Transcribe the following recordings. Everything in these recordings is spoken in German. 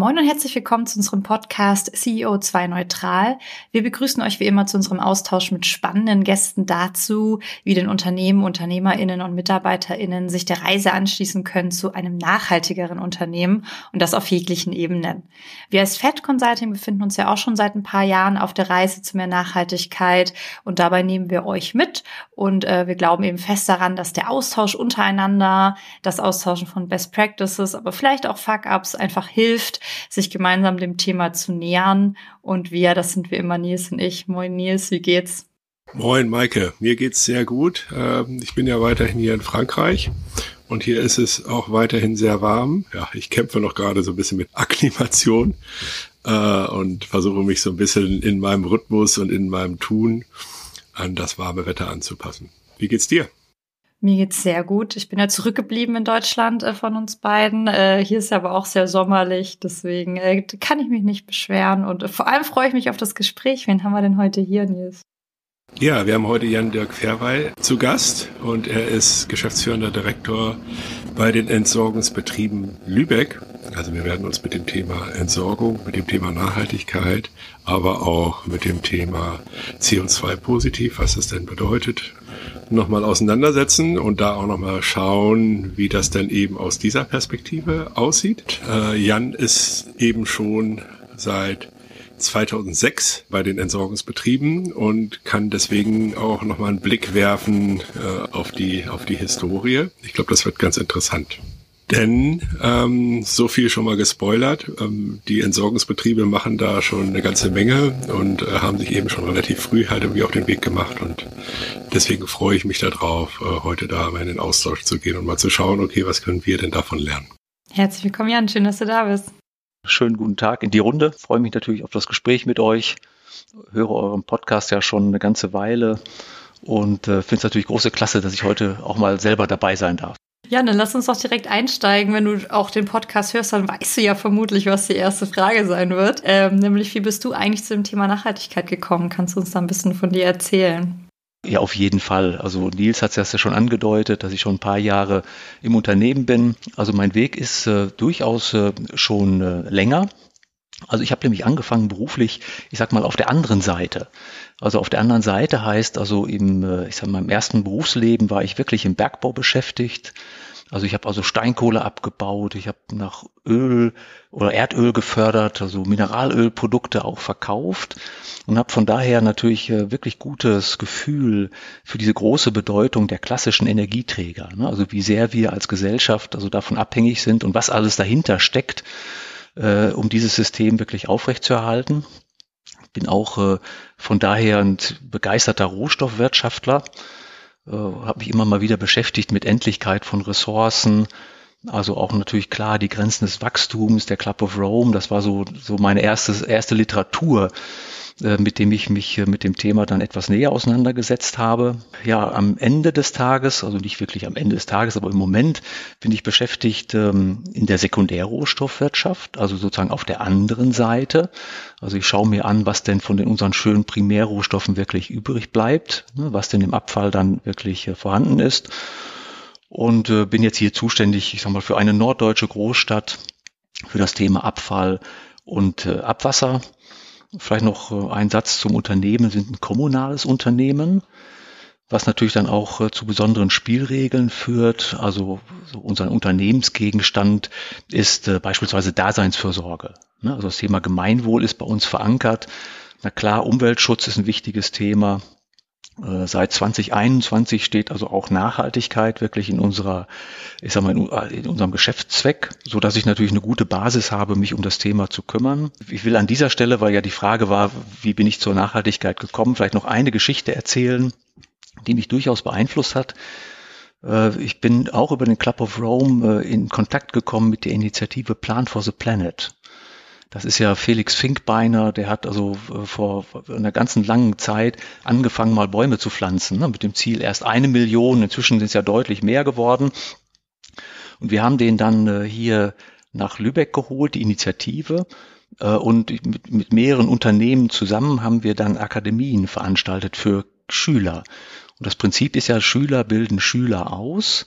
Moin und herzlich willkommen zu unserem Podcast CEO2 Neutral. Wir begrüßen euch wie immer zu unserem Austausch mit spannenden Gästen dazu, wie den Unternehmen, UnternehmerInnen und MitarbeiterInnen sich der Reise anschließen können zu einem nachhaltigeren Unternehmen und das auf jeglichen Ebenen. Wir als Fed Consulting befinden uns ja auch schon seit ein paar Jahren auf der Reise zu mehr Nachhaltigkeit und dabei nehmen wir euch mit und äh, wir glauben eben fest daran, dass der Austausch untereinander, das Austauschen von Best Practices, aber vielleicht auch Fuck-Ups einfach hilft, sich gemeinsam dem Thema zu nähern. Und wir, das sind wie immer Nils und ich. Moin Nils, wie geht's? Moin Maike, mir geht's sehr gut. Ähm, ich bin ja weiterhin hier in Frankreich und hier ist es auch weiterhin sehr warm. Ja, ich kämpfe noch gerade so ein bisschen mit Akklimation äh, und versuche mich so ein bisschen in meinem Rhythmus und in meinem Tun an das warme Wetter anzupassen. Wie geht's dir? Mir geht's sehr gut. Ich bin ja zurückgeblieben in Deutschland äh, von uns beiden. Äh, hier ist ja aber auch sehr sommerlich, deswegen äh, kann ich mich nicht beschweren. Und vor allem freue ich mich auf das Gespräch. Wen haben wir denn heute hier, Nils? Ja, wir haben heute Jan-Dirk Fairweil zu Gast und er ist geschäftsführender Direktor bei den Entsorgungsbetrieben Lübeck. Also wir werden uns mit dem Thema Entsorgung, mit dem Thema Nachhaltigkeit, aber auch mit dem Thema CO2 positiv, was das denn bedeutet, nochmal auseinandersetzen und da auch nochmal schauen, wie das denn eben aus dieser Perspektive aussieht. Äh, Jan ist eben schon seit 2006 bei den Entsorgungsbetrieben und kann deswegen auch nochmal einen Blick werfen äh, auf die auf die Historie. Ich glaube, das wird ganz interessant. Denn ähm, so viel schon mal gespoilert. Ähm, die Entsorgungsbetriebe machen da schon eine ganze Menge und äh, haben sich eben schon relativ früh halt irgendwie auf den Weg gemacht. Und deswegen freue ich mich darauf, äh, heute da mal in den Austausch zu gehen und mal zu schauen, okay, was können wir denn davon lernen? Herzlich willkommen, Jan. Schön, dass du da bist. Schönen guten Tag in die Runde. Freue mich natürlich auf das Gespräch mit euch. Höre euren Podcast ja schon eine ganze Weile und äh, finde es natürlich große Klasse, dass ich heute auch mal selber dabei sein darf. Ja, dann lass uns doch direkt einsteigen. Wenn du auch den Podcast hörst, dann weißt du ja vermutlich, was die erste Frage sein wird. Ähm, nämlich, wie bist du eigentlich zu dem Thema Nachhaltigkeit gekommen? Kannst du uns da ein bisschen von dir erzählen? Ja, auf jeden Fall. Also Nils hat es ja schon angedeutet, dass ich schon ein paar Jahre im Unternehmen bin. Also mein Weg ist äh, durchaus äh, schon äh, länger. Also ich habe nämlich angefangen beruflich, ich sag mal, auf der anderen Seite. Also auf der anderen Seite heißt also im, äh, ich sag mal, im ersten Berufsleben war ich wirklich im Bergbau beschäftigt. Also ich habe also Steinkohle abgebaut, ich habe nach Öl oder Erdöl gefördert, also Mineralölprodukte auch verkauft und habe von daher natürlich äh, wirklich gutes Gefühl für diese große Bedeutung der klassischen Energieträger. Ne? Also wie sehr wir als Gesellschaft also davon abhängig sind und was alles dahinter steckt, äh, um dieses System wirklich aufrechtzuerhalten. Bin auch äh, von daher ein begeisterter Rohstoffwirtschaftler äh, habe mich immer mal wieder beschäftigt mit Endlichkeit von Ressourcen. Also auch natürlich klar die Grenzen des Wachstums, der Club of Rome, das war so, so meine erste, erste Literatur, mit dem ich mich äh, mit dem Thema dann etwas näher auseinandergesetzt habe. Ja, am Ende des Tages, also nicht wirklich am Ende des Tages, aber im Moment bin ich beschäftigt ähm, in der Sekundärrohstoffwirtschaft, also sozusagen auf der anderen Seite. Also ich schaue mir an, was denn von den unseren schönen Primärrohstoffen wirklich übrig bleibt, ne, was denn im Abfall dann wirklich äh, vorhanden ist. Und äh, bin jetzt hier zuständig, ich sag mal, für eine norddeutsche Großstadt, für das Thema Abfall und äh, Abwasser. Vielleicht noch äh, ein Satz zum Unternehmen, sind ein kommunales Unternehmen was natürlich dann auch äh, zu besonderen Spielregeln führt. Also so unser Unternehmensgegenstand ist äh, beispielsweise Daseinsfürsorge. Ne? Also das Thema Gemeinwohl ist bei uns verankert. Na klar, Umweltschutz ist ein wichtiges Thema. Äh, seit 2021 steht also auch Nachhaltigkeit wirklich in unserer, ich sag mal, in, unserem Geschäftszweck, so dass ich natürlich eine gute Basis habe, mich um das Thema zu kümmern. Ich will an dieser Stelle, weil ja die Frage war, wie bin ich zur Nachhaltigkeit gekommen, vielleicht noch eine Geschichte erzählen die mich durchaus beeinflusst hat. Äh, ich bin auch über den Club of Rome äh, in Kontakt gekommen mit der Initiative Plan for the Planet. Das ist ja Felix Finkbeiner, der hat also äh, vor einer ganzen langen Zeit angefangen, mal Bäume zu pflanzen, ne, mit dem Ziel erst eine Million, inzwischen sind es ja deutlich mehr geworden. Und wir haben den dann hier nach Lübeck geholt, die Initiative. Und mit, mit mehreren Unternehmen zusammen haben wir dann Akademien veranstaltet für Schüler. Und das Prinzip ist ja, Schüler bilden Schüler aus.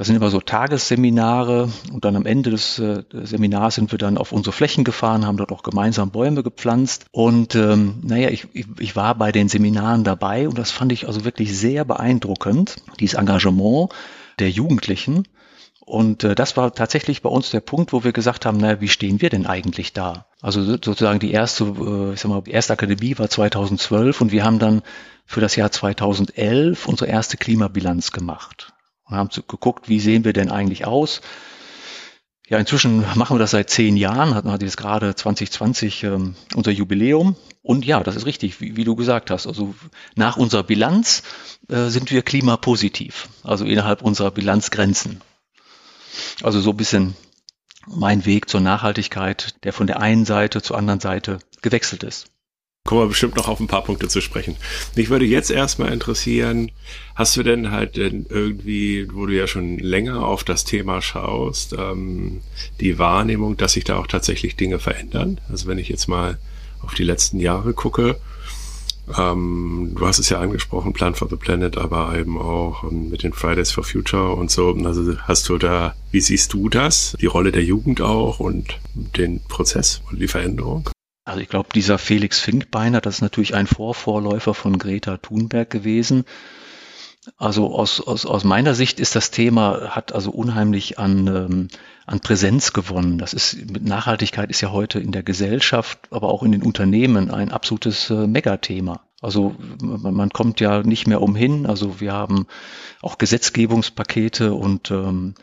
Das sind immer so Tagesseminare und dann am Ende des äh, Seminars sind wir dann auf unsere Flächen gefahren, haben dort auch gemeinsam Bäume gepflanzt. Und ähm, naja, ich, ich, ich war bei den Seminaren dabei und das fand ich also wirklich sehr beeindruckend, dieses Engagement der Jugendlichen. Und äh, das war tatsächlich bei uns der Punkt, wo wir gesagt haben, naja, wie stehen wir denn eigentlich da? Also sozusagen die erste, äh, ich sag mal, die erste Akademie war 2012 und wir haben dann für das Jahr 2011 unsere erste Klimabilanz gemacht und haben geguckt, wie sehen wir denn eigentlich aus? Ja, inzwischen machen wir das seit zehn Jahren, hatten wir jetzt gerade 2020 ähm, unser Jubiläum. Und ja, das ist richtig, wie, wie du gesagt hast. Also nach unserer Bilanz äh, sind wir klimapositiv, also innerhalb unserer Bilanzgrenzen. Also so ein bisschen mein Weg zur Nachhaltigkeit, der von der einen Seite zur anderen Seite gewechselt ist kommen wir bestimmt noch auf ein paar Punkte zu sprechen. Mich würde jetzt erstmal interessieren, hast du denn halt denn irgendwie, wo du ja schon länger auf das Thema schaust, ähm, die Wahrnehmung, dass sich da auch tatsächlich Dinge verändern? Also wenn ich jetzt mal auf die letzten Jahre gucke, ähm, du hast es ja angesprochen, Plan for the Planet, aber eben auch ähm, mit den Fridays for Future und so. Also hast du da, wie siehst du das? Die Rolle der Jugend auch und den Prozess und die Veränderung? Also ich glaube, dieser Felix Finkbeiner, das ist natürlich ein Vorvorläufer von Greta Thunberg gewesen. Also aus, aus, aus meiner Sicht ist das Thema, hat also unheimlich an, ähm, an Präsenz gewonnen. Das ist, Nachhaltigkeit ist ja heute in der Gesellschaft, aber auch in den Unternehmen ein absolutes äh, Megathema. Also man, man kommt ja nicht mehr umhin. Also wir haben auch Gesetzgebungspakete und ähm,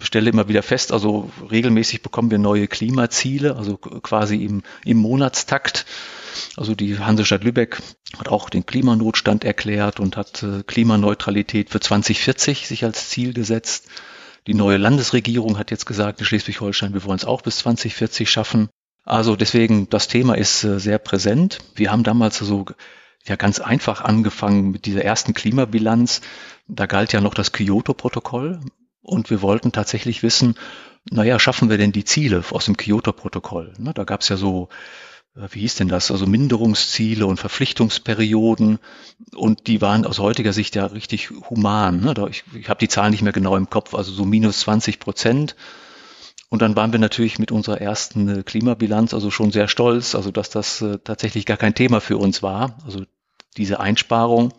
stelle immer wieder fest, also regelmäßig bekommen wir neue Klimaziele, also quasi im, im Monatstakt. Also die Hansestadt Lübeck hat auch den Klimanotstand erklärt und hat äh, Klimaneutralität für 2040 sich als Ziel gesetzt. Die neue Landesregierung hat jetzt gesagt, in Schleswig-Holstein, wir wollen es auch bis 2040 schaffen. Also deswegen, das Thema ist äh, sehr präsent. Wir haben damals so ja ganz einfach angefangen mit dieser ersten Klimabilanz. Da galt ja noch das Kyoto-Protokoll. Und wir wollten tatsächlich wissen, naja, schaffen wir denn die Ziele aus dem Kyoto-Protokoll? Da gab es ja so, wie hieß denn das, also Minderungsziele und Verpflichtungsperioden und die waren aus heutiger Sicht ja richtig human. Ne? Ich, ich habe die Zahlen nicht mehr genau im Kopf, also so minus 20 Prozent. Und dann waren wir natürlich mit unserer ersten äh, Klimabilanz also schon sehr stolz, also dass das äh, tatsächlich gar kein Thema für uns war, also diese Einsparung.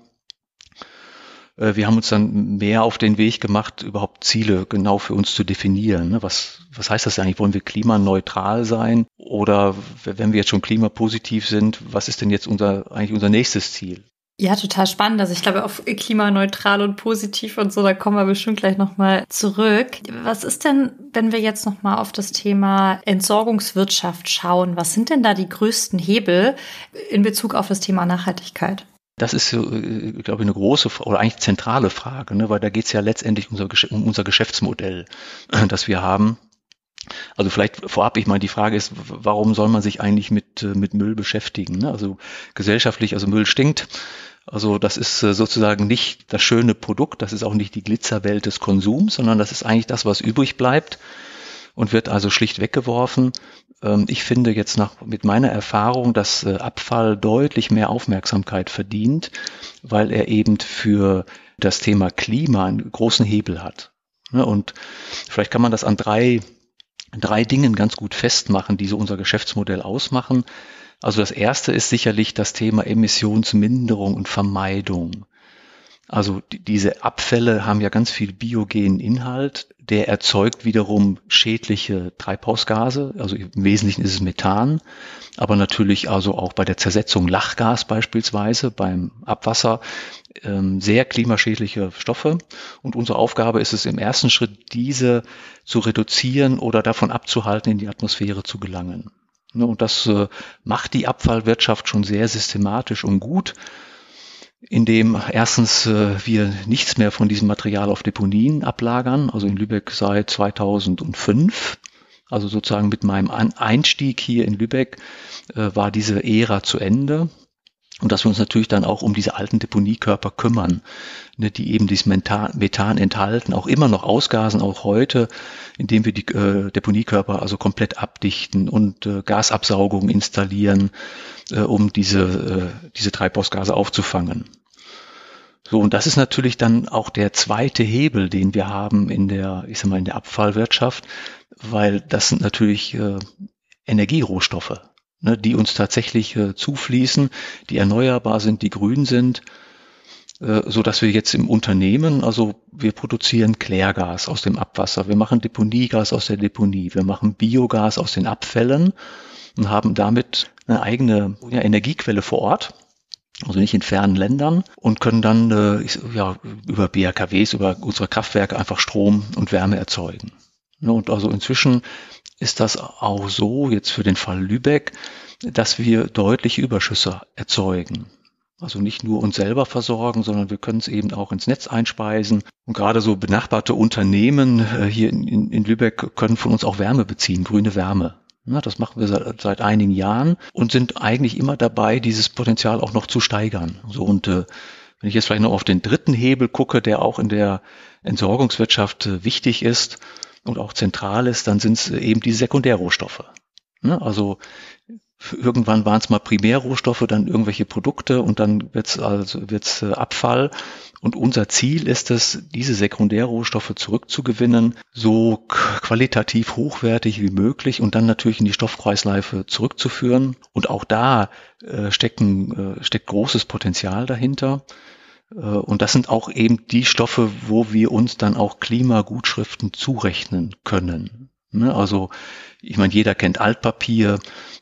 Äh, wir haben uns dann mehr auf den Weg gemacht, überhaupt Ziele genau für uns zu definieren. Ne? Was, was heißt das eigentlich? Wollen wir klimaneutral sein? Oder wenn wir jetzt schon klimapositiv sind, was ist denn jetzt unser, eigentlich unser nächstes Ziel? Ja, total spannend. Also ich glaube, auf klimaneutral und positiv und so, da kommen wir bestimmt gleich nochmal zurück. Was ist denn, wenn wir jetzt nochmal auf das Thema Entsorgungswirtschaft schauen? Was sind denn da die größten Hebel in Bezug auf das Thema Nachhaltigkeit? Das ist, äh, glaube ich, eine große oder eigentlich zentrale Frage, ne? weil da geht es ja letztendlich um unser Geschäftsmodell, das wir haben. Also vielleicht vorab, ich meine, die Frage ist, warum soll man sich eigentlich mit, äh, mit Müll beschäftigen? Ne? Also gesellschaftlich, also Müll stinkt. Also das ist äh, sozusagen nicht das schöne Produkt, das ist auch nicht die Glitzerwelt des Konsums, sondern das ist eigentlich das, was übrig bleibt und wird also schlicht weggeworfen. Ähm, ich finde jetzt nach, mit meiner Erfahrung, dass äh, Abfall deutlich mehr Aufmerksamkeit verdient, weil er eben für das Thema Klima einen großen Hebel hat. Ne, und vielleicht kann man das an drei, drei Dingen ganz gut festmachen, die so unser Geschäftsmodell ausmachen. Also das erste ist sicherlich das Thema Emissionsminderung und Vermeidung. Also diese Abfälle haben ja ganz viel biogenen Inhalt der erzeugt wiederum schädliche Treibhausgase, also im Wesentlichen ist es Methan, aber natürlich also auch bei der Zersetzung Lachgas beispielsweise, beim Abwasser, ähm, sehr klimaschädliche Stoffe. Und unsere Aufgabe ist es im ersten Schritt, diese zu reduzieren oder davon abzuhalten, in die Atmosphäre zu gelangen. Ne, und das äh, macht die Abfallwirtschaft schon sehr systematisch und gut in dem erstens äh, wir nichts mehr von diesem Material auf Deponien ablagern, also in Lübeck seit 2005. Also sozusagen mit meinem Einstieg hier in Lübeck äh, war diese Ära zu Ende. Und dass wir uns natürlich dann auch um diese alten Deponiekörper kümmern, ne, die eben dieses Methan, Methan enthalten, auch immer noch ausgasen, auch heute, indem wir die äh, Deponiekörper also komplett abdichten und äh, Gasabsaugung installieren, äh, um diese, äh, diese Treibhausgase aufzufangen. So, und das ist natürlich dann auch der zweite Hebel, den wir haben in der, ich sag mal, in der Abfallwirtschaft, weil das sind natürlich äh, Energierohstoffe, ne, die uns tatsächlich äh, zufließen, die erneuerbar sind, die grün sind, äh, so dass wir jetzt im Unternehmen, also wir produzieren Klärgas aus dem Abwasser, wir machen Deponiegas aus der Deponie, wir machen Biogas aus den Abfällen und haben damit eine eigene ja, Energiequelle vor Ort also nicht in fernen Ländern und können dann äh, ja, über BRKWs, über unsere Kraftwerke einfach Strom und Wärme erzeugen. Ja, und also inzwischen ist das auch so, jetzt für den Fall Lübeck, dass wir deutliche Überschüsse erzeugen. Also nicht nur uns selber versorgen, sondern wir können es eben auch ins Netz einspeisen. Und gerade so benachbarte Unternehmen äh, hier in, in Lübeck können von uns auch Wärme beziehen, grüne Wärme. Na, das machen wir seit, seit, einigen Jahren und sind eigentlich immer dabei, dieses Potenzial auch noch zu steigern. So und äh, wenn ich jetzt vielleicht noch auf den dritten Hebel gucke, der auch in der Entsorgungswirtschaft äh, wichtig ist und auch zentral ist, dann sind es äh, eben die Sekundärrohstoffe. Ne? Also irgendwann waren es mal Primärrohstoffe, dann irgendwelche Produkte und dann wird es also wird's äh, Abfall. Und unser Ziel ist es, diese Sekundärrohstoffe zurückzugewinnen, so qualitativ hochwertig wie möglich und dann natürlich in die Stoffkreisläufe zurückzuführen. Und auch da äh, stecken, äh, steckt großes Potenzial dahinter. Äh, und das sind auch eben die Stoffe, wo wir uns dann auch Klimagutschriften zurechnen können. Ne? Also ich meine, jeder kennt Altpapier,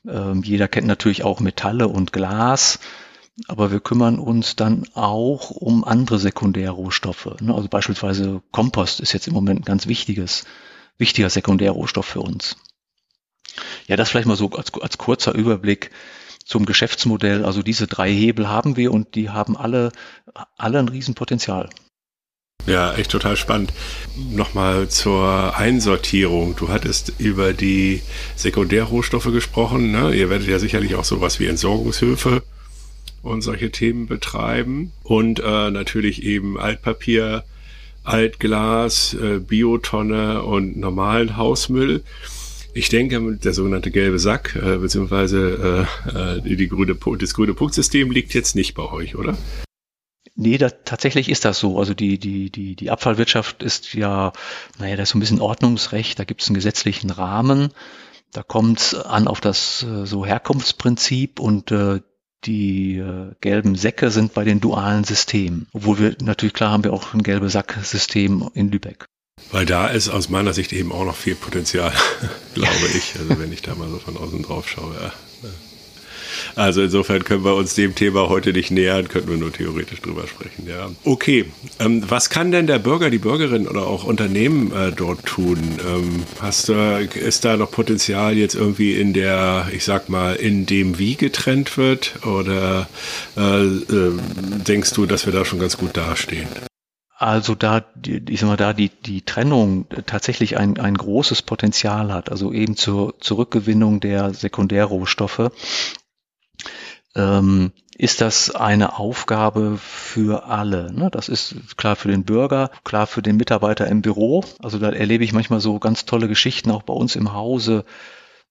ähm, jeder kennt natürlich auch Metalle und Glas, aber wir kümmern uns dann auch um andere Sekundärrohstoffe. Ne? Also beispielsweise Kompost ist jetzt im Moment ein ganz wichtiges, wichtiger Sekundärrohstoff für uns. Ja, das vielleicht mal so als, als kurzer Überblick zum Geschäftsmodell. Also diese drei Hebel haben wir und die haben alle, alle ein Riesenpotenzial. Ja, echt total spannend. Nochmal zur Einsortierung. Du hattest über die Sekundärrohstoffe gesprochen. Ne? Ihr werdet ja sicherlich auch sowas wie Entsorgungshöfe und solche Themen betreiben. Und äh, natürlich eben Altpapier, Altglas, äh, Biotonne und normalen Hausmüll. Ich denke, der sogenannte gelbe Sack, äh, beziehungsweise äh, äh die grüne, das grüne Punktsystem liegt jetzt nicht bei euch, oder? Nee, da, tatsächlich ist das so. Also die, die, die, die Abfallwirtschaft ist ja, naja, da ist so ein bisschen Ordnungsrecht, da gibt es einen gesetzlichen Rahmen. Da kommt es an auf das äh, so Herkunftsprinzip und äh, die äh, gelben Säcke sind bei den dualen Systemen. Obwohl wir natürlich klar haben wir auch ein gelbe Sacksystem in Lübeck. Weil da ist aus meiner Sicht eben auch noch viel Potenzial, glaube ich. Also wenn ich da mal so von außen drauf schaue. Ja. Also insofern können wir uns dem Thema heute nicht nähern, könnten wir nur theoretisch drüber sprechen. Ja. Okay, ähm, was kann denn der Bürger, die Bürgerin oder auch Unternehmen äh, dort tun? Ähm, hast du, ist da noch Potenzial jetzt irgendwie in der, ich sag mal, in dem wie getrennt wird? Oder äh, äh, denkst du, dass wir da schon ganz gut dastehen? Also da, ich sag mal, da die, die Trennung tatsächlich ein, ein großes Potenzial hat, also eben zur Zurückgewinnung der Sekundärrohstoffe, ähm, ist das eine Aufgabe für alle. Ne? Das ist klar für den Bürger, klar für den Mitarbeiter im Büro. Also da erlebe ich manchmal so ganz tolle Geschichten auch bei uns im Hause,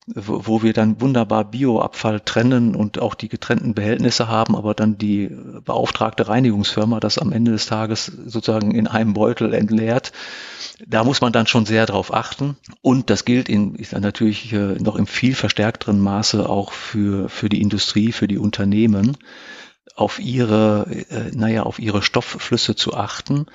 wo, wo wir dann wunderbar Bioabfall trennen und auch die getrennten Behältnisse haben, aber dann die beauftragte Reinigungsfirma das am Ende des Tages sozusagen in einem Beutel entleert da muss man dann schon sehr drauf achten. Und das gilt in, ist dann natürlich äh, noch im viel verstärkteren Maße auch für, für die Industrie, für die Unternehmen, auf ihre, äh, naja, auf ihre Stoffflüsse zu achten,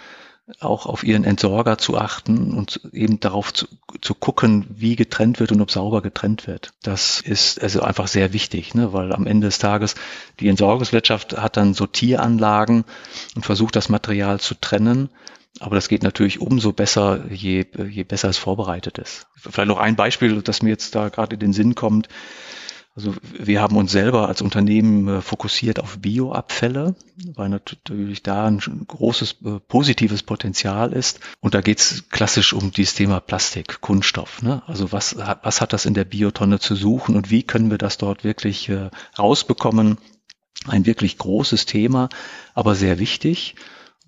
auch auf ihren Entsorger zu achten und eben darauf zu, zu gucken, wie getrennt wird und ob sauber getrennt wird. Das ist also einfach sehr wichtig, ne? weil am Ende des Tages die Entsorgungswirtschaft hat dann Sortieranlagen und versucht das Material zu trennen aber das geht natürlich umso besser, je, je besser es vorbereitet ist. Vielleicht noch ein Beispiel, das mir jetzt da gerade in den Sinn kommt. Also wir haben uns selber als Unternehmen äh, fokussiert auf Bioabfälle, weil natürlich da ein großes äh, positives Potenzial ist. Und da geht es klassisch um dieses Thema Plastik, Kunststoff. Ne? Also was, was hat das in der Biotonne zu suchen und wie können wir das dort wirklich äh, rausbekommen? Ein wirklich großes Thema, aber sehr wichtig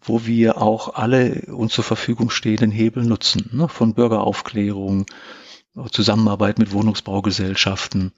wo wir auch alle uns zur Verfügung stehenden Hebel nutzen, ne? von Bürgeraufklärung, Zusammenarbeit mit Wohnungsbaugesellschaften,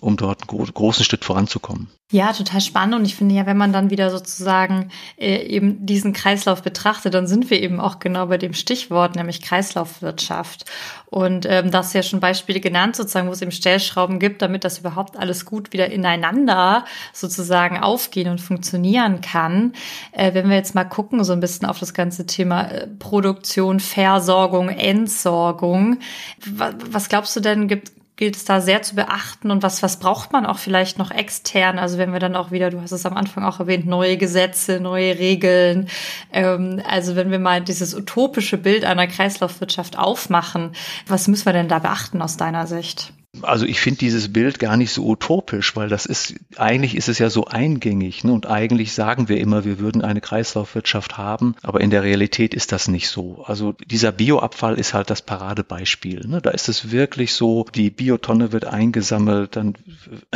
um dort einen großen Schritt voranzukommen. Ja, total spannend. Und ich finde ja, wenn man dann wieder sozusagen äh, eben diesen Kreislauf betrachtet, dann sind wir eben auch genau bei dem Stichwort, nämlich Kreislaufwirtschaft. Und ähm, das ja schon Beispiele genannt, sozusagen, wo es eben Stellschrauben gibt, damit das überhaupt alles gut wieder ineinander sozusagen aufgehen und funktionieren kann. Äh, wenn wir jetzt mal gucken, so ein bisschen auf das ganze Thema äh, Produktion, Versorgung, Entsorgung. Was, was glaubst du denn, gibt, gilt es da sehr zu beachten und was, was braucht man auch vielleicht noch extern? Also wenn wir dann auch wieder, du hast es am Anfang auch erwähnt, neue Gesetze, neue Regeln. Ähm, also wenn wir mal dieses utopische Bild einer Kreislaufwirtschaft aufmachen, was müssen wir denn da beachten aus deiner Sicht? Also ich finde dieses Bild gar nicht so utopisch, weil das ist, eigentlich ist es ja so eingängig. Ne? Und eigentlich sagen wir immer, wir würden eine Kreislaufwirtschaft haben, aber in der Realität ist das nicht so. Also dieser Bioabfall ist halt das Paradebeispiel. Ne? Da ist es wirklich so, die Biotonne wird eingesammelt, dann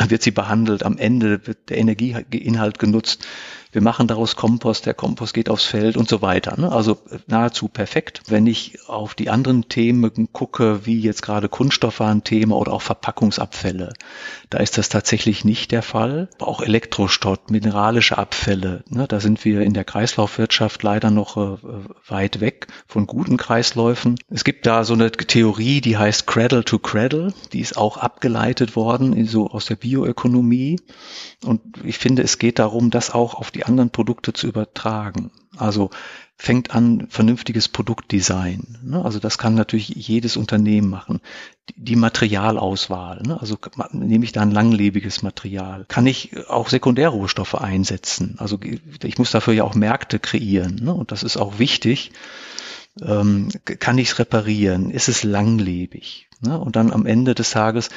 wird sie behandelt, am Ende wird der Energieinhalt genutzt wir machen daraus Kompost, der Kompost geht aufs Feld und so weiter. Ne? Also äh, nahezu perfekt. Wenn ich auf die anderen Themen gucke, wie jetzt gerade Kunststoff war ein Thema oder auch Verpackungsabfälle, da ist das tatsächlich nicht der Fall. Auch Elektrostott, mineralische Abfälle, ne? da sind wir in der Kreislaufwirtschaft leider noch äh, weit weg von guten Kreisläufen. Es gibt da so eine Theorie, die heißt Cradle to Cradle, die ist auch abgeleitet worden, so aus der Bioökonomie. Und ich finde, es geht darum, das auch auf die anderen Produkte zu übertragen. Also fängt an vernünftiges Produktdesign. Ne? Also das kann natürlich jedes Unternehmen machen. Die, Materialauswahl, ne? also nehme ich da ein langlebiges Material. Kann ich auch Sekundärrohstoffe einsetzen? Also ich muss dafür ja auch Märkte kreieren ne? und das ist auch wichtig. Ähm, kann ich es reparieren? Ist es langlebig? Ne? Und dann am Ende des Tages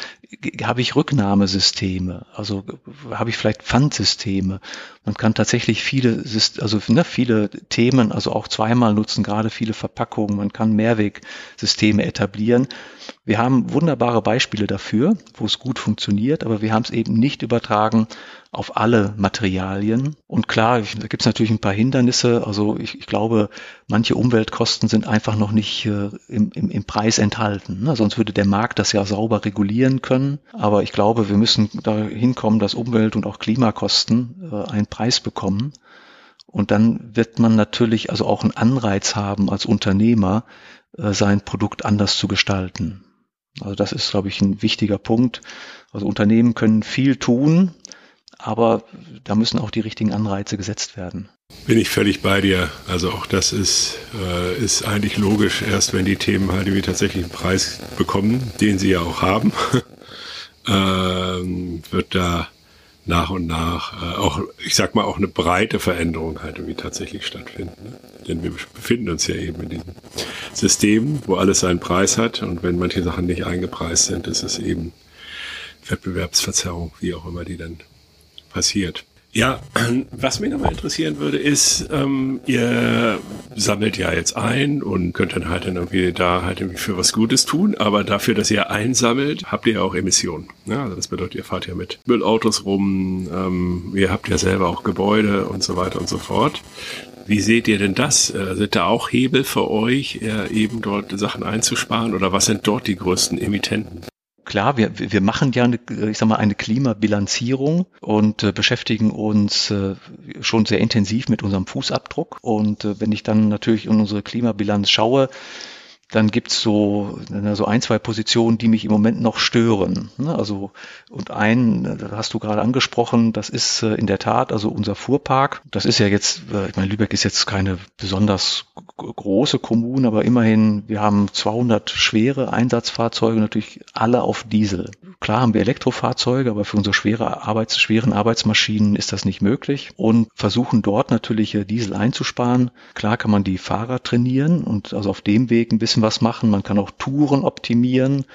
habe ich Rücknahmesysteme, also habe ich vielleicht Pfandsysteme. Man kann tatsächlich viele, also ne, viele Themen, also auch zweimal nutzen, gerade viele Verpackungen. Man kann Mehrwegsysteme etablieren. Wir haben wunderbare Beispiele dafür, wo es gut funktioniert, aber wir haben es eben nicht übertragen auf alle Materialien. Und klar, da gibt es natürlich ein paar Hindernisse. Also ich, ich, glaube, manche Umweltkosten sind einfach noch nicht äh, im, im, im, Preis enthalten. Ne? Sonst würde der Markt das ja sauber regulieren können. Aber ich glaube, wir müssen da hinkommen, dass Umwelt- und auch Klimakosten äh, einen Preis bekommen. Und dann wird man natürlich also auch einen Anreiz haben als Unternehmer, äh, sein Produkt anders zu gestalten. Also das ist, glaube ich, ein wichtiger Punkt. Also Unternehmen können viel tun, aber da müssen auch die richtigen Anreize gesetzt werden. Bin ich völlig bei dir. Also auch das ist, äh, ist eigentlich logisch, erst wenn die Themen halt irgendwie tatsächlich einen Preis bekommen, den sie ja auch haben, ähm, wird da nach und nach äh, auch, ich sag mal, auch eine breite Veränderung halt irgendwie tatsächlich stattfinden. Ne? Denn wir befinden uns ja eben in diesem System, wo alles seinen Preis hat und wenn manche Sachen nicht eingepreist sind, ist es eben Wettbewerbsverzerrung, wie auch immer die dann passiert. Ja, was mich nochmal interessieren würde, ist, ähm, ihr sammelt ja jetzt ein und könnt dann halt dann irgendwie da halt irgendwie für was Gutes tun, aber dafür, dass ihr einsammelt, habt ihr ja auch Emissionen. Ja, also das bedeutet, ihr fahrt ja mit Müllautos rum, ähm, ihr habt ja selber auch Gebäude und so weiter und so fort. Wie seht ihr denn das? Äh, sind da auch Hebel für euch, äh, eben dort Sachen einzusparen oder was sind dort die größten Emittenten? Klar, wir, wir machen ja eine, ich sag mal, eine Klimabilanzierung und äh, beschäftigen uns äh, schon sehr intensiv mit unserem Fußabdruck. Und äh, wenn ich dann natürlich in unsere Klimabilanz schaue, dann gibt's so, so ein, zwei Positionen, die mich im Moment noch stören. Ne? Also, und ein, das hast du gerade angesprochen, das ist äh, in der Tat, also unser Fuhrpark. Das ist ja jetzt, äh, ich meine, Lübeck ist jetzt keine besonders große Kommune, aber immerhin, wir haben 200 schwere Einsatzfahrzeuge, natürlich alle auf Diesel. Klar haben wir Elektrofahrzeuge, aber für unsere schwere Arbeits-, schweren Arbeitsmaschinen ist das nicht möglich und versuchen dort natürlich äh, Diesel einzusparen. Klar kann man die Fahrer trainieren und also auf dem Weg ein bisschen was machen. Man kann auch Touren optimieren,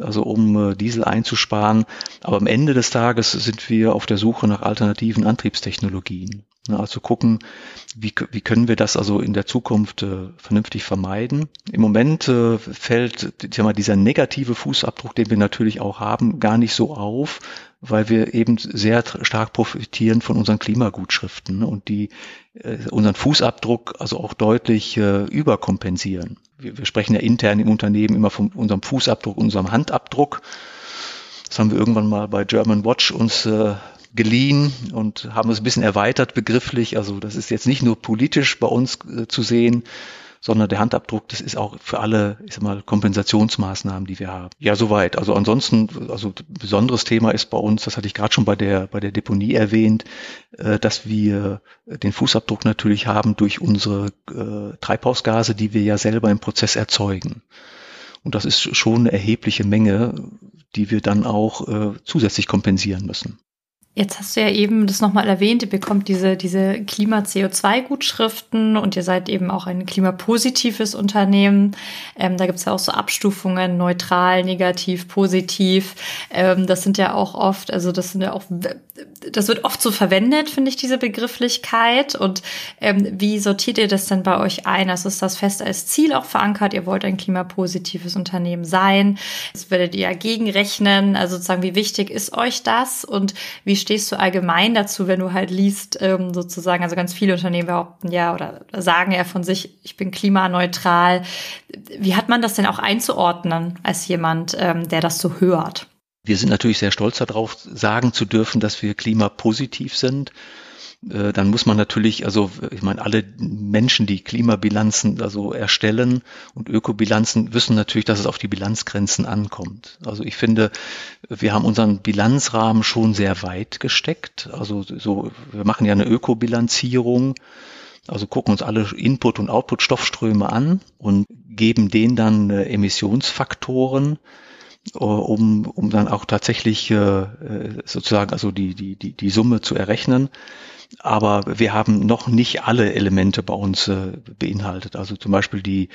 also um äh, Diesel einzusparen. Aber am Ende des Tages sind wir auf der Suche nach alternativen Antriebstechnologien. Also gucken, wie, wie können wir das also in der Zukunft äh, vernünftig vermeiden. Im Moment äh, fällt ich sag mal, dieser negative Fußabdruck, den wir natürlich auch haben, gar nicht so auf, weil wir eben sehr stark profitieren von unseren Klimagutschriften ne, und die äh, unseren Fußabdruck also auch deutlich äh, überkompensieren. Wir, wir sprechen ja intern im Unternehmen immer von unserem Fußabdruck, unserem Handabdruck. Das haben wir irgendwann mal bei German Watch uns äh, geliehen und haben es ein bisschen erweitert begrifflich. Also das ist jetzt nicht nur politisch bei uns äh, zu sehen, sondern der Handabdruck, das ist auch für alle, ich sag mal, Kompensationsmaßnahmen, die wir haben. Ja, soweit. Also ansonsten, also besonderes Thema ist bei uns, das hatte ich gerade schon bei der, bei der Deponie erwähnt, äh, dass wir den Fußabdruck natürlich haben durch unsere äh, Treibhausgase, die wir ja selber im Prozess erzeugen. Und das ist schon eine erhebliche Menge, die wir dann auch äh, zusätzlich kompensieren müssen. Jetzt hast du ja eben das nochmal erwähnt, ihr bekommt diese, diese Klima-CO2-Gutschriften und ihr seid eben auch ein klimapositives Unternehmen. Ähm, da gibt's ja auch so Abstufungen, neutral, negativ, positiv. Ähm, das sind ja auch oft, also das sind ja auch, das wird oft so verwendet, finde ich, diese Begrifflichkeit. Und ähm, wie sortiert ihr das denn bei euch ein? Also ist das fest als Ziel auch verankert? Ihr wollt ein klimapositives Unternehmen sein. Das werdet ihr ja gegenrechnen. Also sozusagen, wie wichtig ist euch das? Und wie stehst du allgemein dazu, wenn du halt liest, ähm, sozusagen, also ganz viele Unternehmen behaupten ja oder sagen ja von sich, ich bin klimaneutral. Wie hat man das denn auch einzuordnen als jemand, ähm, der das so hört? Wir sind natürlich sehr stolz darauf, sagen zu dürfen, dass wir klimapositiv sind. Äh, dann muss man natürlich, also ich meine, alle Menschen, die Klimabilanzen also erstellen und Ökobilanzen, wissen natürlich, dass es auf die Bilanzgrenzen ankommt. Also ich finde, wir haben unseren Bilanzrahmen schon sehr weit gesteckt. Also so, wir machen ja eine Ökobilanzierung. Also gucken uns alle Input- und Output-Stoffströme an und geben denen dann äh, Emissionsfaktoren, um, um dann auch tatsächlich äh, sozusagen also die, die, die, die Summe zu errechnen aber wir haben noch nicht alle Elemente bei uns äh, beinhaltet. Also zum Beispiel die,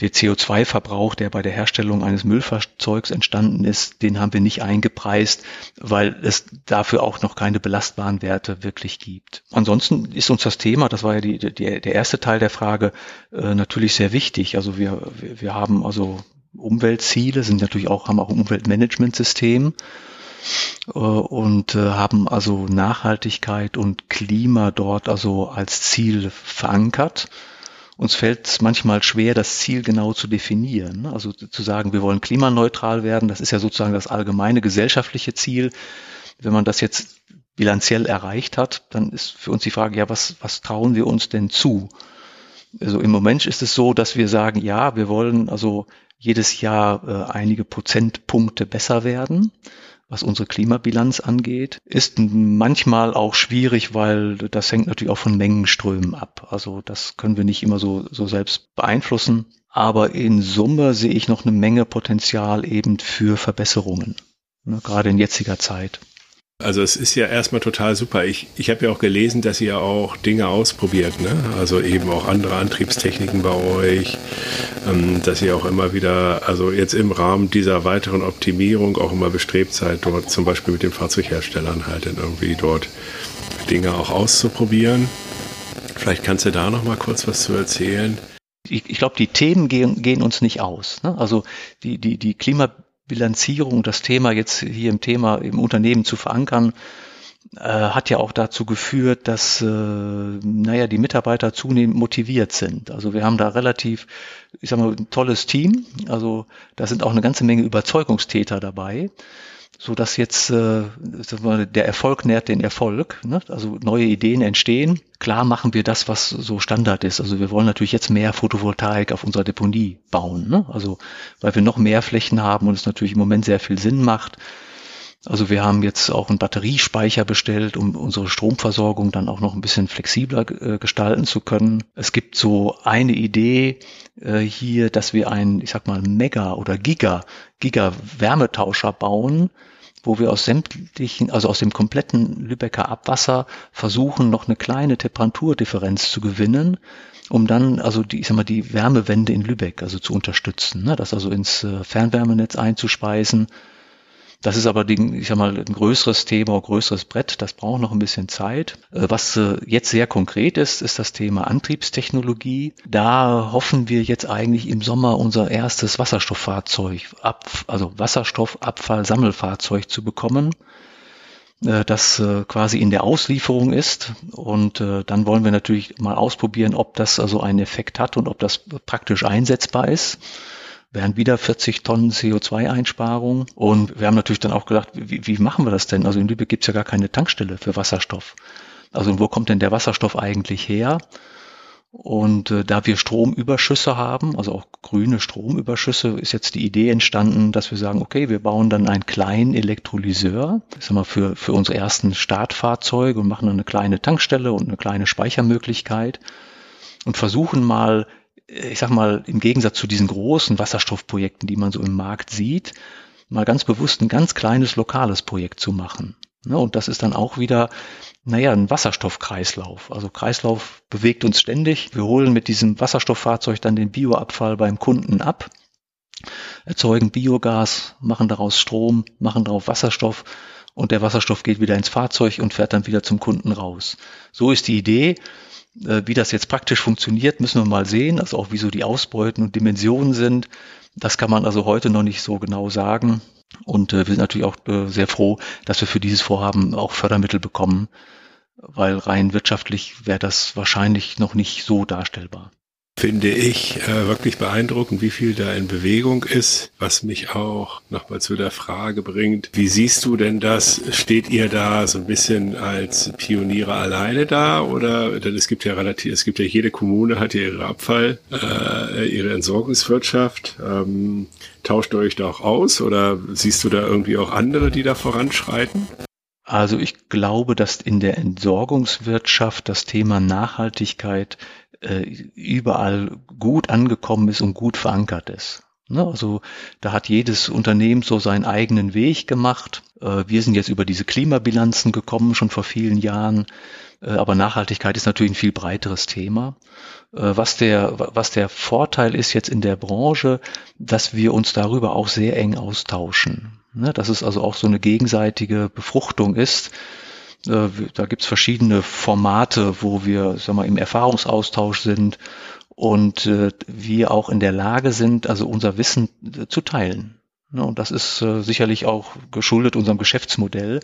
der CO2-Verbrauch, der bei der Herstellung eines Müllfahrzeugs entstanden ist, den haben wir nicht eingepreist, weil es dafür auch noch keine belastbaren Werte wirklich gibt. Ansonsten ist uns das Thema, das war ja die, die, der erste Teil der Frage, äh, natürlich sehr wichtig. Also wir, wir haben also Umweltziele, sind natürlich auch, haben auch ein Umweltmanagementsystem. Äh, und äh, haben also Nachhaltigkeit und Klima dort also als Ziel verankert. Uns fällt es manchmal schwer, das Ziel genau zu definieren. Also zu sagen, wir wollen klimaneutral werden, das ist ja sozusagen das allgemeine gesellschaftliche Ziel. Wenn man das jetzt bilanziell erreicht hat, dann ist für uns die Frage, ja, was, was trauen wir uns denn zu? Also im Moment ist es so, dass wir sagen, ja, wir wollen also jedes Jahr äh, einige Prozentpunkte besser werden was unsere Klimabilanz angeht. Ist manchmal auch schwierig, weil das hängt natürlich auch von Mengenströmen ab. Also das können wir nicht immer so, so selbst beeinflussen. Aber in Summe sehe ich noch eine Menge Potenzial eben für Verbesserungen, ne, gerade in jetziger Zeit. Also es ist ja erstmal total super. Ich, ich habe ja auch gelesen, dass ihr auch Dinge ausprobiert, ne? Also eben auch andere Antriebstechniken bei euch, ähm, dass ihr auch immer wieder, also jetzt im Rahmen dieser weiteren Optimierung auch immer bestrebt seid, dort zum Beispiel mit den Fahrzeugherstellern halt dann irgendwie dort Dinge auch auszuprobieren. Vielleicht kannst du da noch mal kurz was zu erzählen. Ich, ich glaube, die Themen gehen, gehen uns nicht aus. Ne? Also die, die, die Klima Bilanzierung, das Thema jetzt hier im Thema im Unternehmen zu verankern, äh, hat ja auch dazu geführt, dass äh, naja, die Mitarbeiter zunehmend motiviert sind. Also wir haben da relativ, ich sag mal, ein tolles Team. Also da sind auch eine ganze Menge Überzeugungstäter dabei so dass jetzt äh, der Erfolg nährt den Erfolg. Ne? Also neue Ideen entstehen. Klar machen wir das, was so Standard ist. Also wir wollen natürlich jetzt mehr Photovoltaik auf unserer Deponie bauen. Ne? Also weil wir noch mehr Flächen haben und es natürlich im Moment sehr viel Sinn macht, also wir haben jetzt auch einen Batteriespeicher bestellt, um unsere Stromversorgung dann auch noch ein bisschen flexibler äh, gestalten zu können. Es gibt so eine Idee äh, hier, dass wir einen, ich sag mal, Mega oder Giga, Giga Wärmetauscher bauen, wo wir aus sämtlichen, also aus dem kompletten Lübecker Abwasser versuchen, noch eine kleine Temperaturdifferenz zu gewinnen, um dann also die, ich sag mal, die Wärmewende in Lübeck also zu unterstützen, ne? das also ins äh, Fernwärmenetz einzuspeisen das ist aber, die, ich sag mal, ein größeres Thema, ein größeres Brett. Das braucht noch ein bisschen Zeit. Äh, was äh, jetzt sehr konkret ist, ist das Thema Antriebstechnologie. Da hoffen wir jetzt eigentlich im Sommer unser erstes Wasserstofffahrzeug, also Wasserstoffabfallsammelfahrzeug zu bekommen äh, das quasi in der Auslieferung ist. Und dann wollen wir natürlich mal ausprobieren, ob das also einen Effekt hat und ob das praktisch einsetzbar ist. Wären wieder 40 Tonnen CO2-Einsparung. Und wir haben natürlich dann auch gedacht, wie, wie machen wir das denn? Also in Lübeck gibt's ja gar keine Tankstelle für Wasserstoff. Also wo kommt denn der Wasserstoff eigentlich her? Und äh, da wir Stromüberschüsse haben, also auch grüne Stromüberschüsse, ist jetzt die Idee entstanden, dass wir sagen, okay, wir bauen dann einen kleinen Elektrolyseur, ich sag mal, für, für unsere ersten Startfahrzeuge und machen dann eine kleine Tankstelle und eine kleine Speichermöglichkeit und versuchen mal, ich sag mal, im Gegensatz zu diesen großen Wasserstoffprojekten, die man so im Markt sieht, mal ganz bewusst ein ganz kleines lokales Projekt zu machen. Ne, und das ist dann auch wieder, naja, ein Wasserstoffkreislauf. Also Kreislauf bewegt uns ständig. Wir holen mit diesem Wasserstofffahrzeug dann den Bioabfall beim Kunden ab, erzeugen Biogas, machen daraus Strom, machen darauf Wasserstoff und der Wasserstoff geht wieder ins Fahrzeug und fährt dann wieder zum Kunden raus. So ist die Idee. Äh, wie das jetzt praktisch funktioniert, müssen wir mal sehen. Also auch wie so die Ausbeuten und Dimensionen sind. Das kann man also heute noch nicht so genau sagen. Und äh, wir sind natürlich auch äh, sehr froh, dass wir für dieses Vorhaben auch Fördermittel bekommen, weil rein wirtschaftlich wäre das wahrscheinlich noch nicht so darstellbar finde ich äh, wirklich beeindruckend, wie viel da in Bewegung ist, was mich auch nochmal zu der Frage bringt, wie siehst du denn das? Steht ihr da so ein bisschen als Pioniere alleine da oder denn es gibt ja relativ, es gibt ja jede Kommune hat ja ihre Abfall, äh, ihre Entsorgungswirtschaft. Ähm, tauscht ihr euch da auch aus oder siehst du da irgendwie auch andere, die da voranschreiten? Also ich glaube, dass in der Entsorgungswirtschaft das Thema Nachhaltigkeit äh, überall gut angekommen ist und gut verankert ist. Ne? Also da hat jedes Unternehmen so seinen eigenen Weg gemacht. Äh, wir sind jetzt über diese Klimabilanzen gekommen, schon vor vielen Jahren. Äh, aber Nachhaltigkeit ist natürlich ein viel breiteres Thema. Was der, was der Vorteil ist jetzt in der Branche, dass wir uns darüber auch sehr eng austauschen. Ne? Dass es also auch so eine gegenseitige Befruchtung ist äh, da gibt's verschiedene Formate, wo wir sag mal, im Erfahrungsaustausch sind und äh, wir auch in der Lage sind, also unser Wissen äh, zu teilen. Ne, und das ist sicherlich auch geschuldet unserem Geschäftsmodell,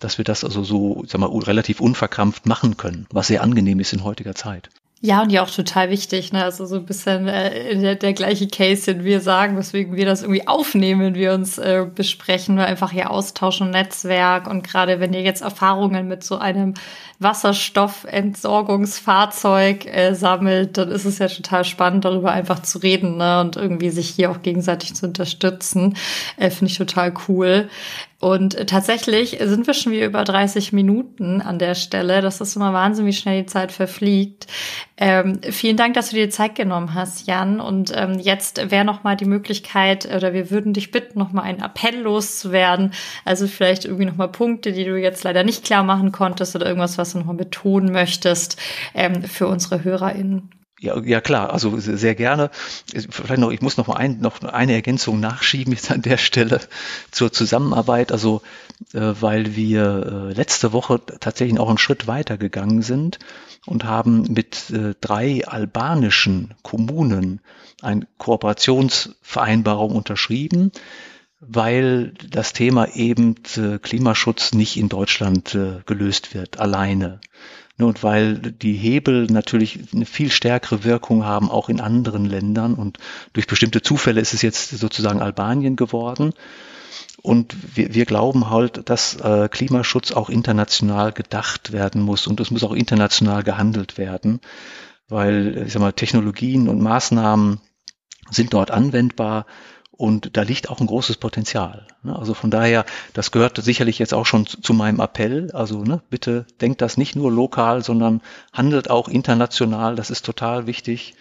dass wir das also so sag mal, relativ unverkrampft machen können, was sehr angenehm ist in heutiger Zeit. Ja, und ja auch total wichtig, ne? Also so ein bisschen äh, der, der gleiche Case, den wir sagen, weswegen wir das irgendwie aufnehmen, wenn wir uns äh, besprechen, nur einfach hier Austausch und Netzwerk. Und gerade wenn ihr jetzt Erfahrungen mit so einem Wasserstoffentsorgungsfahrzeug äh, sammelt, dann ist es ja total spannend, darüber einfach zu reden ne? und irgendwie sich hier auch gegenseitig zu unterstützen. Äh, Finde ich total cool. Und tatsächlich sind wir schon wieder über 30 Minuten an der Stelle. Das ist immer Wahnsinn, wie schnell die Zeit verfliegt. Ähm, vielen Dank, dass du dir Zeit genommen hast, Jan. Und ähm, jetzt wäre noch mal die Möglichkeit, oder wir würden dich bitten, noch mal einen Appell loszuwerden. Also vielleicht irgendwie noch mal Punkte, die du jetzt leider nicht klar machen konntest oder irgendwas, was du noch mal betonen möchtest ähm, für unsere HörerInnen. Ja, ja klar, also sehr gerne. Vielleicht noch, ich muss noch mal ein, noch eine Ergänzung nachschieben jetzt an der Stelle zur Zusammenarbeit. Also äh, weil wir äh, letzte Woche tatsächlich auch einen Schritt weiter gegangen sind und haben mit äh, drei albanischen Kommunen eine Kooperationsvereinbarung unterschrieben, weil das Thema eben äh, Klimaschutz nicht in Deutschland äh, gelöst wird, alleine. Ne, und weil die Hebel natürlich eine viel stärkere Wirkung haben, auch in anderen Ländern. Und durch bestimmte Zufälle ist es jetzt sozusagen Albanien geworden. Und wir, wir glauben halt, dass äh, Klimaschutz auch international gedacht werden muss und es muss auch international gehandelt werden, weil ich sag mal, Technologien und Maßnahmen sind dort anwendbar, und da liegt auch ein großes Potenzial. Ne? Also von daher, das gehört sicherlich jetzt auch schon zu meinem Appell. Also ne, bitte denkt das nicht nur lokal, sondern handelt auch international. Das ist total wichtig.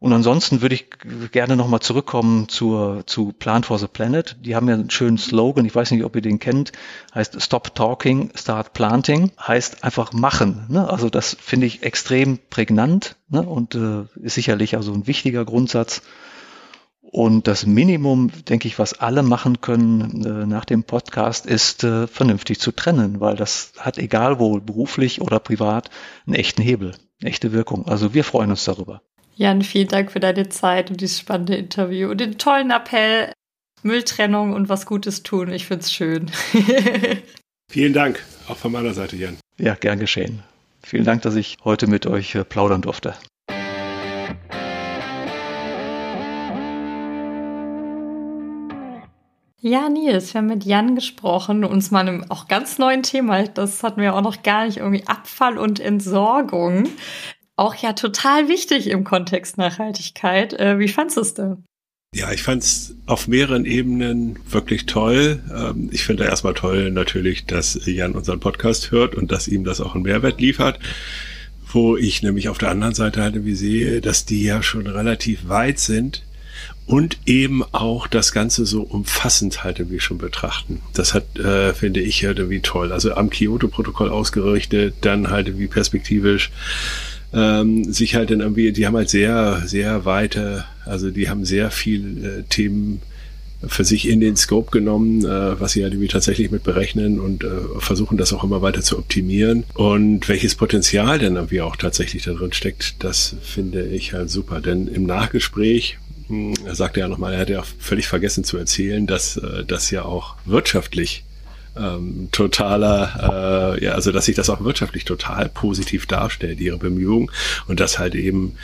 Und ansonsten würde ich gerne nochmal zurückkommen zur, zu Plan for the Planet. Die haben ja einen schönen Slogan, ich weiß nicht, ob ihr den kennt, heißt Stop Talking, Start Planting, heißt einfach machen. Ne? Also das finde ich extrem prägnant ne? und äh, ist sicherlich also ein wichtiger Grundsatz. Und das Minimum, denke ich, was alle machen können äh, nach dem Podcast, ist äh, vernünftig zu trennen, weil das hat, egal wo, beruflich oder privat, einen echten Hebel, eine echte Wirkung. Also wir freuen uns darüber. Jan, vielen Dank für deine Zeit und dieses spannende Interview und den tollen Appell, Mülltrennung und was Gutes tun. Ich finde es schön. vielen Dank, auch von meiner Seite, Jan. Ja, gern geschehen. Vielen Dank, dass ich heute mit euch äh, plaudern durfte. Ja, Nils, wir haben mit Jan gesprochen, uns mal einem auch ganz neuen Thema, das hatten wir auch noch gar nicht, irgendwie Abfall und Entsorgung. Auch ja total wichtig im Kontext Nachhaltigkeit. Äh, wie fandest du es denn? Ja, ich fand es auf mehreren Ebenen wirklich toll. Ähm, ich finde erstmal toll natürlich, dass Jan unseren Podcast hört und dass ihm das auch einen Mehrwert liefert. Wo ich nämlich auf der anderen Seite halt wie sehe, dass die ja schon relativ weit sind und eben auch das Ganze so umfassend halt irgendwie schon betrachten. Das hat, äh, finde ich, halt irgendwie toll. Also am Kyoto-Protokoll ausgerichtet, dann halt wie perspektivisch ähm, sich halt dann irgendwie, die haben halt sehr, sehr weite, also die haben sehr viel äh, Themen für sich in den Scope genommen, äh, was sie halt irgendwie tatsächlich mit berechnen und äh, versuchen das auch immer weiter zu optimieren. Und welches Potenzial denn irgendwie auch tatsächlich da drin steckt, das finde ich halt super. Denn im Nachgespräch er sagte ja nochmal, er hat ja völlig vergessen zu erzählen, dass äh, das ja auch wirtschaftlich ähm, totaler, äh, ja, also dass sich das auch wirtschaftlich total positiv darstellt, ihre Bemühungen und dass halt eben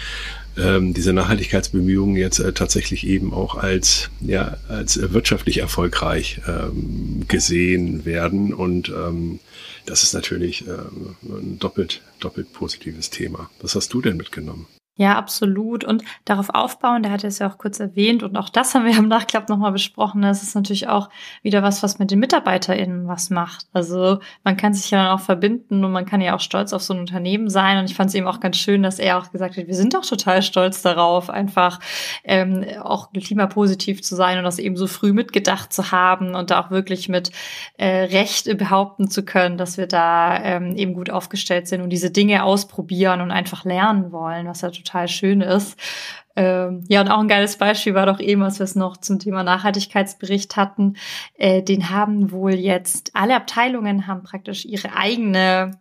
ähm, diese Nachhaltigkeitsbemühungen jetzt äh, tatsächlich eben auch als ja als wirtschaftlich erfolgreich ähm, gesehen werden und ähm, das ist natürlich ähm, ein doppelt doppelt positives Thema. Was hast du denn mitgenommen? Ja, absolut. Und darauf aufbauen, der hat es ja auch kurz erwähnt und auch das haben wir im Nachklapp nochmal besprochen. Das ist natürlich auch wieder was, was mit den MitarbeiterInnen was macht. Also man kann sich ja dann auch verbinden und man kann ja auch stolz auf so ein Unternehmen sein. Und ich fand es eben auch ganz schön, dass er auch gesagt hat, wir sind auch total stolz darauf, einfach ähm, auch klimapositiv zu sein und das eben so früh mitgedacht zu haben und da auch wirklich mit äh, Recht behaupten zu können, dass wir da ähm, eben gut aufgestellt sind und diese Dinge ausprobieren und einfach lernen wollen, was ja total total schön ist. Ähm, ja, und auch ein geiles Beispiel war doch eben, als wir es noch zum Thema Nachhaltigkeitsbericht hatten. Äh, den haben wohl jetzt alle Abteilungen haben praktisch ihre eigene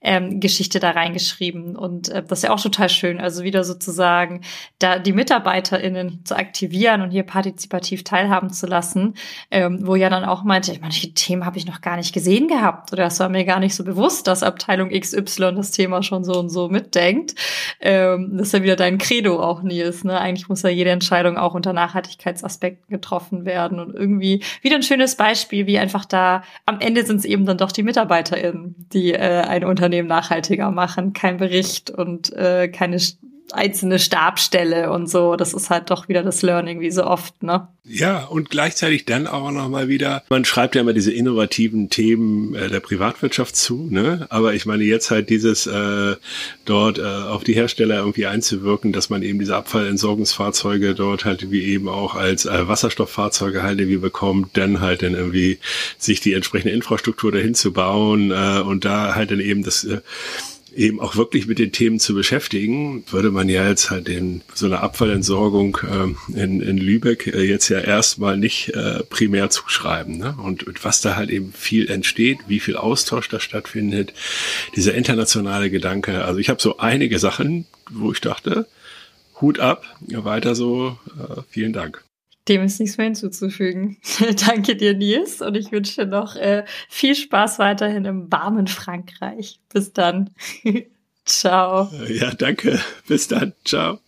ähm, Geschichte da reingeschrieben. Und äh, das ist ja auch total schön. Also wieder sozusagen da die MitarbeiterInnen zu aktivieren und hier partizipativ teilhaben zu lassen, ähm, wo ja dann auch meinte, ich manche Themen habe ich noch gar nicht gesehen gehabt oder es war mir gar nicht so bewusst, dass Abteilung XY das Thema schon so und so mitdenkt. Ähm, das ist ja wieder dein Credo auch, Nils. Ne? Eigentlich muss ja jede Entscheidung auch unter Nachhaltigkeitsaspekten getroffen werden und irgendwie wieder ein schönes Beispiel, wie einfach da am Ende sind es eben dann doch die MitarbeiterInnen, die äh, ein Unternehmen Unternehmen nachhaltiger machen. Kein Bericht und äh, keine einzelne Stabstelle und so. Das ist halt doch wieder das Learning, wie so oft, ne? Ja, und gleichzeitig dann auch nochmal wieder, man schreibt ja immer diese innovativen Themen äh, der Privatwirtschaft zu, ne? Aber ich meine jetzt halt dieses äh, dort äh, auf die Hersteller irgendwie einzuwirken, dass man eben diese Abfallentsorgungsfahrzeuge dort halt wie eben auch als äh, Wasserstofffahrzeuge halt irgendwie bekommt, dann halt dann irgendwie sich die entsprechende Infrastruktur dahin zu bauen äh, und da halt dann eben das äh, eben auch wirklich mit den Themen zu beschäftigen, würde man ja jetzt halt in so eine Abfallentsorgung äh, in, in Lübeck äh, jetzt ja erstmal nicht äh, primär zuschreiben. Ne? Und, und was da halt eben viel entsteht, wie viel Austausch da stattfindet, dieser internationale Gedanke. Also ich habe so einige Sachen, wo ich dachte, Hut ab, weiter so, äh, vielen Dank. Dem ist nichts mehr hinzuzufügen. Danke dir, Nils, und ich wünsche noch äh, viel Spaß weiterhin im warmen Frankreich. Bis dann. Ciao. Ja, danke. Bis dann. Ciao.